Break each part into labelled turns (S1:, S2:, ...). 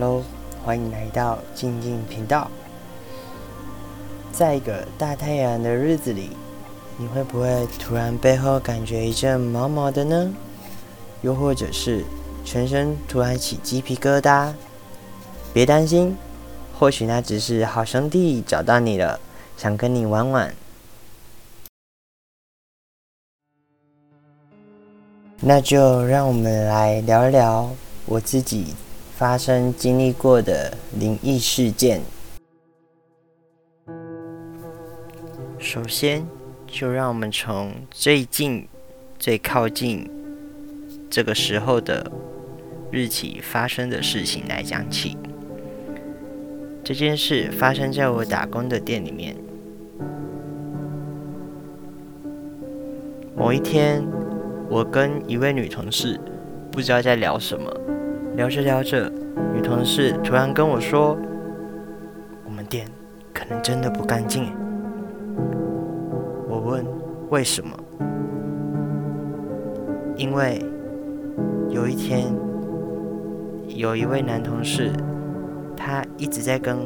S1: Hello，欢迎来到静静频道。在一个大太阳的日子里，你会不会突然背后感觉一阵毛毛的呢？又或者是全身突然起鸡皮疙瘩？别担心，或许那只是好兄弟找到你了，想跟你玩玩。那就让我们来聊一聊我自己发生经历过的灵异事件。首先，就让我们从最近、最靠近这个时候的日期发生的事情来讲起。这件事发生在我打工的店里面。某一天，我跟一位女同事不知道在聊什么，聊着聊着，女同事突然跟我说：“我们店可能真的不干净。”我问：“为什么？”因为有一天，有一位男同事。他一直在跟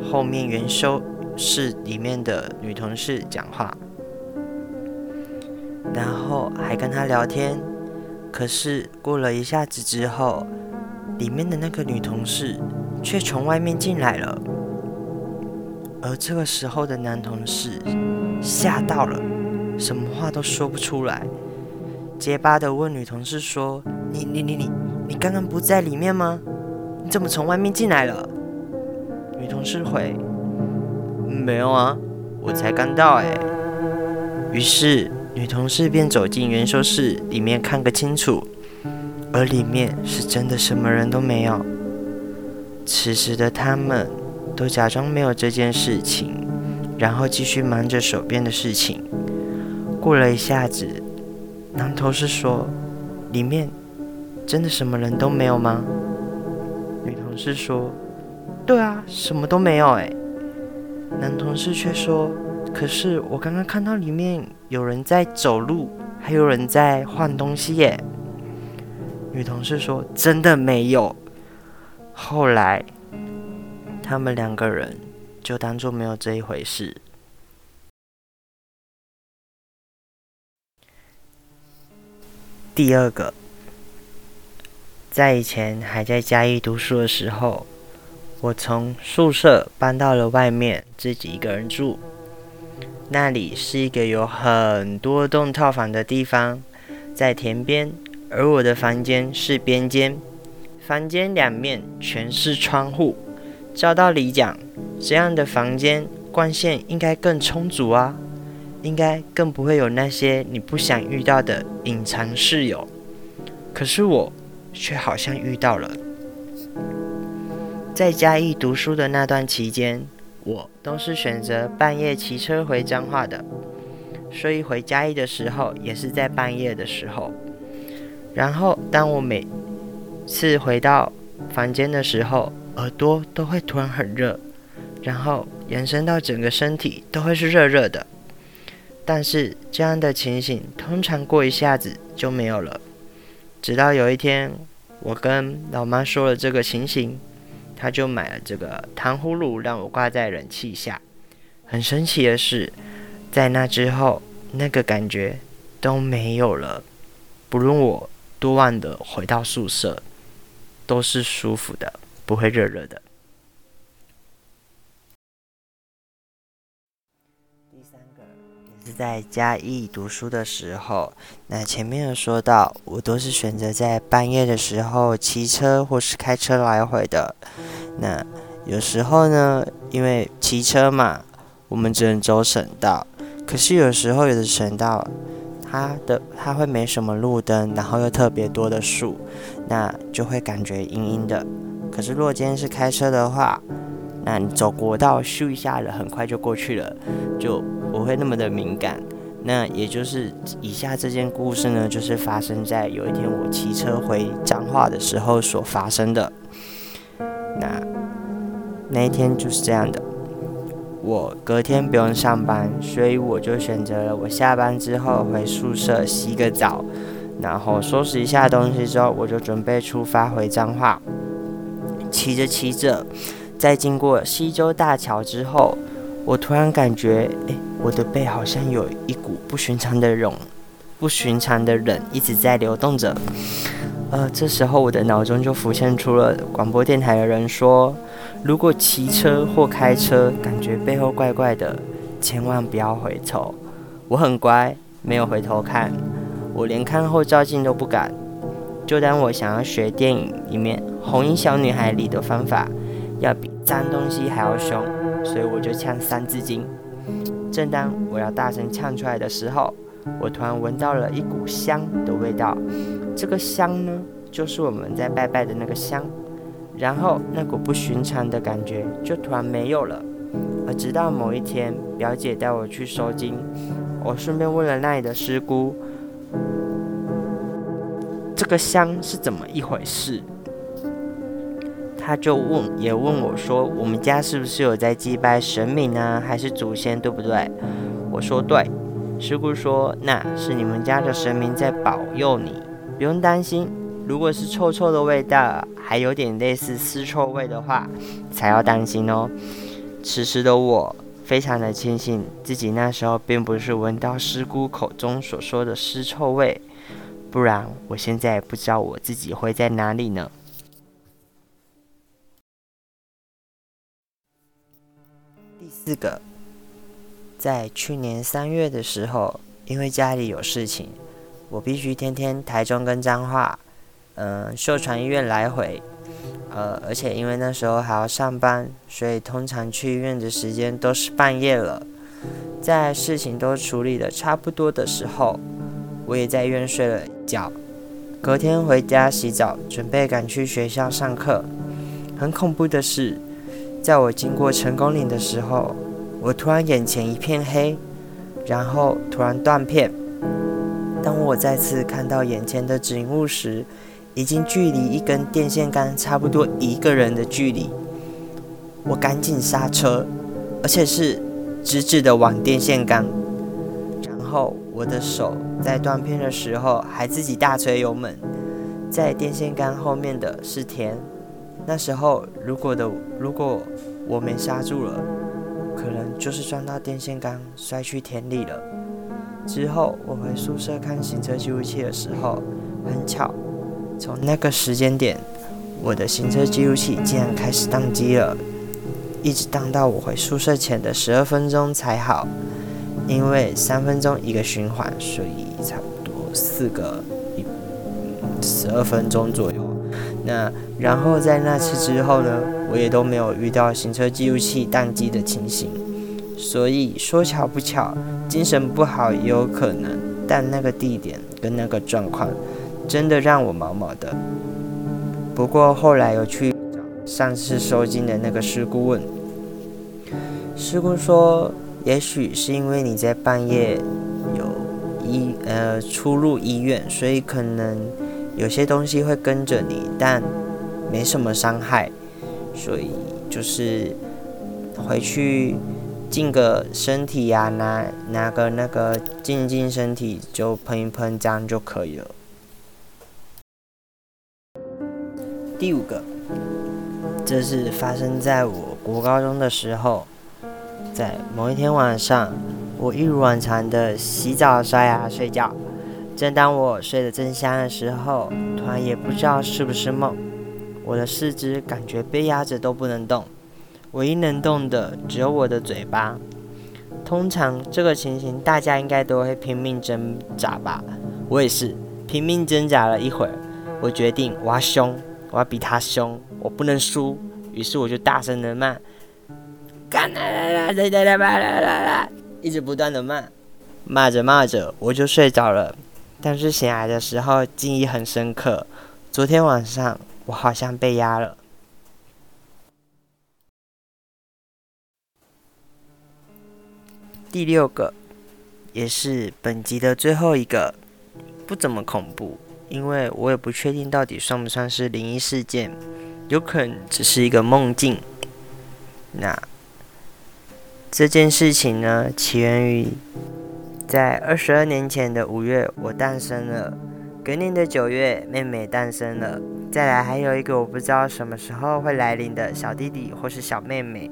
S1: 后面元修室里面的女同事讲话，然后还跟他聊天。可是过了一下子之后，里面的那个女同事却从外面进来了。而这个时候的男同事吓到了，什么话都说不出来，结巴的问女同事说：“你你你你你刚刚不在里面吗？”你怎么从外面进来了？女同事回：“没有啊，我才刚到哎。”于是女同事便走进元修室里面看个清楚，而里面是真的什么人都没有。此时的他们都假装没有这件事情，然后继续忙着手边的事情。过了一下子，男同事说：“里面真的什么人都没有吗？”女同事说，对啊，什么都没有哎。男同事却说，可是我刚刚看到里面有人在走路，还有人在换东西耶。女同事说，真的没有。后来，他们两个人就当做没有这一回事。第二个。在以前还在嘉义读书的时候，我从宿舍搬到了外面，自己一个人住。那里是一个有很多栋套房的地方，在田边，而我的房间是边间。房间两面全是窗户，照道理讲，这样的房间光线应该更充足啊，应该更不会有那些你不想遇到的隐藏室友。可是我。却好像遇到了，在嘉义读书的那段期间，我都是选择半夜骑车回彰化的，所以回嘉义的时候也是在半夜的时候。然后，当我每次回到房间的时候，耳朵都会突然很热，然后延伸到整个身体都会是热热的。但是这样的情形通常过一下子就没有了。直到有一天，我跟老妈说了这个情形，她就买了这个糖葫芦让我挂在冷气下。很神奇的是，在那之后，那个感觉都没有了。不论我多万的回到宿舍，都是舒服的，不会热热的。第三个也是在嘉义读书的时候，那前面有说到，我都是选择在半夜的时候骑车或是开车来回的。那有时候呢，因为骑车嘛，我们只能走省道。可是有时候有的省道，它的它会没什么路灯，然后又特别多的树，那就会感觉阴阴的。可是如果今天是开车的话，那你走国道，咻一下的，很快就过去了，就不会那么的敏感。那也就是以下这件故事呢，就是发生在有一天我骑车回彰化的时候所发生的。那那一天就是这样的，我隔天不用上班，所以我就选择了我下班之后回宿舍洗个澡，然后收拾一下东西之后，我就准备出发回彰化。骑着骑着，在经过西洲大桥之后，我突然感觉，哎，我的背好像有一股不寻常的冷，不寻常的冷一直在流动着。呃，这时候我的脑中就浮现出了广播电台的人说，如果骑车或开车感觉背后怪怪的，千万不要回头。我很乖，没有回头看，我连看后照镜都不敢。就当我想要学电影里面红衣小女孩里的方法，要比脏东西还要凶，所以我就呛三字经。正当我要大声呛出来的时候，我突然闻到了一股香的味道。这个香呢，就是我们在拜拜的那个香。然后那股不寻常的感觉就突然没有了。而直到某一天，表姐带我去收金，我顺便问了那里的师姑。这个香是怎么一回事？他就问，也问我说：“我们家是不是有在祭拜神明呢？还是祖先，对不对？”我说：“对。”师姑说：“那是你们家的神明在保佑你，不用担心。如果是臭臭的味道，还有点类似尸臭味的话，才要担心哦。”此时的我非常的庆幸，自己那时候并不是闻到师姑口中所说的尸臭味。不然，我现在也不知道我自己会在哪里呢。第四个，在去年三月的时候，因为家里有事情，我必须天天台中跟彰化，嗯，秀传医院来回，呃，而且因为那时候还要上班，所以通常去医院的时间都是半夜了。在事情都处理的差不多的时候。我也在医院睡了一觉，隔天回家洗澡，准备赶去学校上课。很恐怖的是，在我经过成功岭的时候，我突然眼前一片黑，然后突然断片。当我再次看到眼前的景物时，已经距离一根电线杆差不多一个人的距离。我赶紧刹车，而且是直直的往电线杆。然后，我的手在断片的时候还自己大吹油门，在电线杆后面的是田。那时候，如果的如果我没刹住了，可能就是撞到电线杆摔去田里了。之后我回宿舍看行车记录器的时候，很巧，从那个时间点，我的行车记录器竟然开始宕机了，一直宕到我回宿舍前的十二分钟才好。因为三分钟一个循环，所以差不多四个一十二分钟左右。那然后在那次之后呢，我也都没有遇到行车记录器宕机的情形。所以说巧不巧，精神不好也有可能。但那个地点跟那个状况，真的让我毛毛的。不过后来有去找上次收金的那个师姑问，师姑说。也许是因为你在半夜有医呃出入医院，所以可能有些东西会跟着你，但没什么伤害，所以就是回去净个身体呀，拿拿个那个净净身体，就喷一喷，这样就可以了。第五个，这是发生在我国高中的时候。在某一天晚上，我一如往常的洗澡、刷牙、睡觉。正当我睡得正香的时候，突然也不知道是不是梦，我的四肢感觉被压着都不能动，唯一能动的只有我的嘴巴。通常这个情形大家应该都会拼命挣扎吧？我也是拼命挣扎了一会儿，我决定我要凶，我要比他凶，我不能输。于是我就大声的骂。干啦啦啦啦啦啦啦！一直不断的骂，骂着骂着我就睡着了。但是醒来的时候记忆很深刻，昨天晚上我好像被压了。第六个，也是本集的最后一个，不怎么恐怖，因为我也不确定到底算不算是灵异事件，有可能只是一个梦境。那。这件事情呢，起源于在二十二年前的五月，我诞生了；隔年的九月，妹妹诞生了；再来还有一个我不知道什么时候会来临的小弟弟或是小妹妹。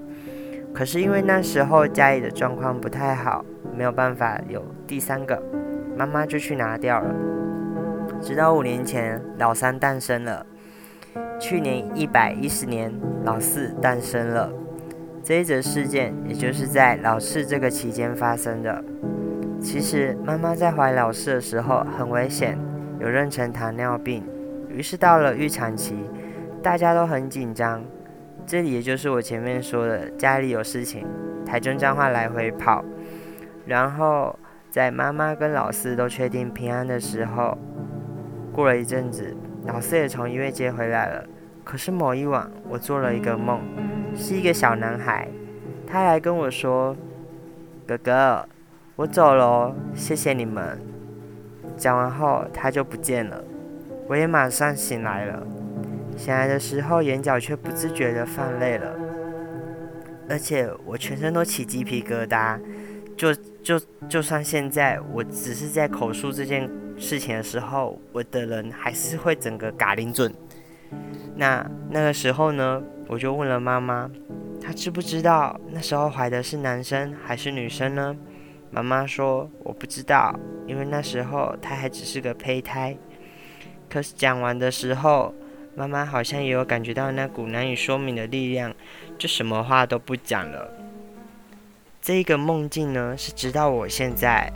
S1: 可是因为那时候家里的状况不太好，没有办法有第三个，妈妈就去拿掉了。直到五年前，老三诞生了。去年一百一十年，老四诞生了。这一则事件，也就是在老四这个期间发生的。其实妈妈在怀老四的时候很危险，有妊娠糖尿病，于是到了预产期，大家都很紧张。这里也就是我前面说的，家里有事情，台中彰化来回跑。然后在妈妈跟老四都确定平安的时候，过了一阵子，老四也从医院接回来了。可是某一晚，我做了一个梦，是一个小男孩，他来跟我说：“哥哥，我走了，谢谢你们。”讲完后，他就不见了。我也马上醒来了。醒来的时候，眼角却不自觉地泛泪了，而且我全身都起鸡皮疙瘩。就就就算现在我只是在口述这件事情的时候，我的人还是会整个嘎铃准。那那个时候呢，我就问了妈妈，她知不知道那时候怀的是男生还是女生呢？妈妈说我不知道，因为那时候她还只是个胚胎。可是讲完的时候。妈妈好像也有感觉到那股难以说明的力量，就什么话都不讲了。这一个梦境呢，是直到我现在，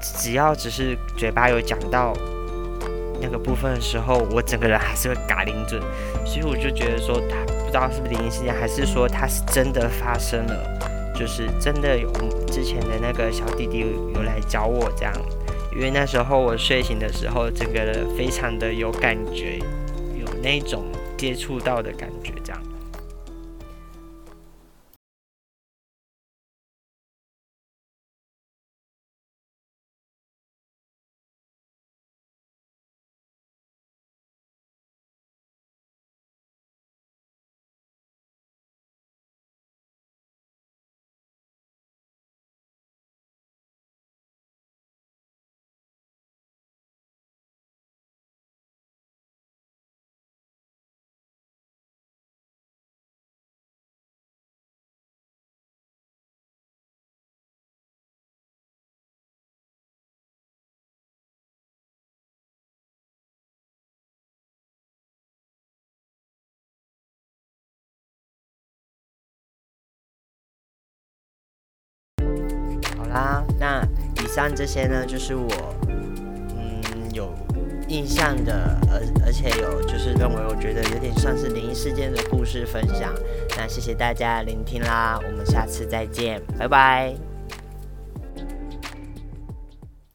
S1: 只要只是嘴巴有讲到那个部分的时候，我整个人还是会嘎铃准。所以我就觉得说，他不知道是不是灵异事件，还是说他是真的发生了，就是真的有之前的那个小弟弟有来找我这样。因为那时候我睡醒的时候，整个人非常的有感觉，有那种接触到的感觉，啦，那以上这些呢，就是我嗯有印象的，而而且有就是认为我觉得有点像是灵异事件的故事分享。那谢谢大家聆听啦，我们下次再见，拜拜。